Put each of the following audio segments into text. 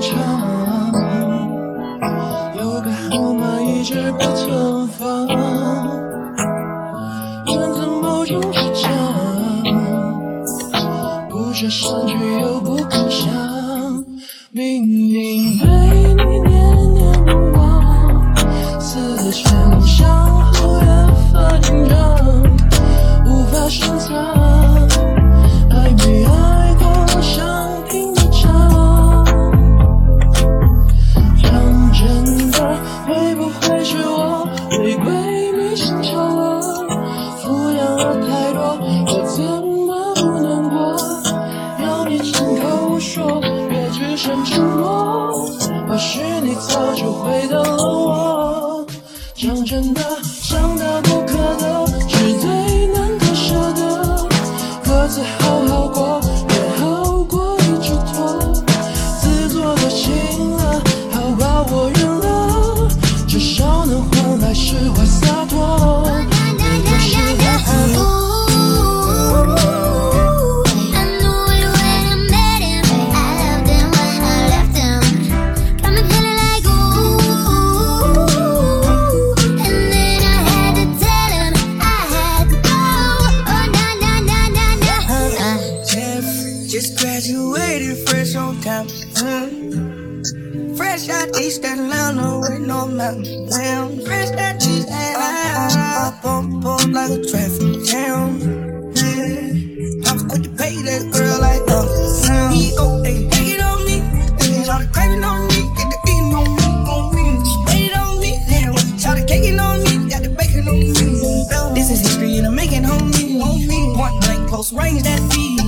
场有个号码一直不存放。困在某种倔强不舍删去又不敢想明明对你念念不忘思前会是我回归迷信巧了？敷衍了太多，我怎么不难过？要你亲口说，别只剩沉默。或许你早就回到了我。讲真的，伤到不可得，是最难割舍的。各自好好 just graduated fresh on campus. Mm. Fresh out East Atlanta with no mountain down. Fresh out East Atlanta. Up on like a traffic jam. Yeah. I was quick to pay that girl like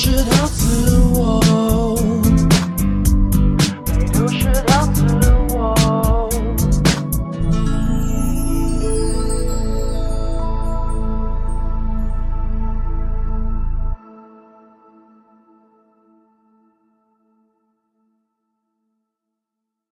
知道死。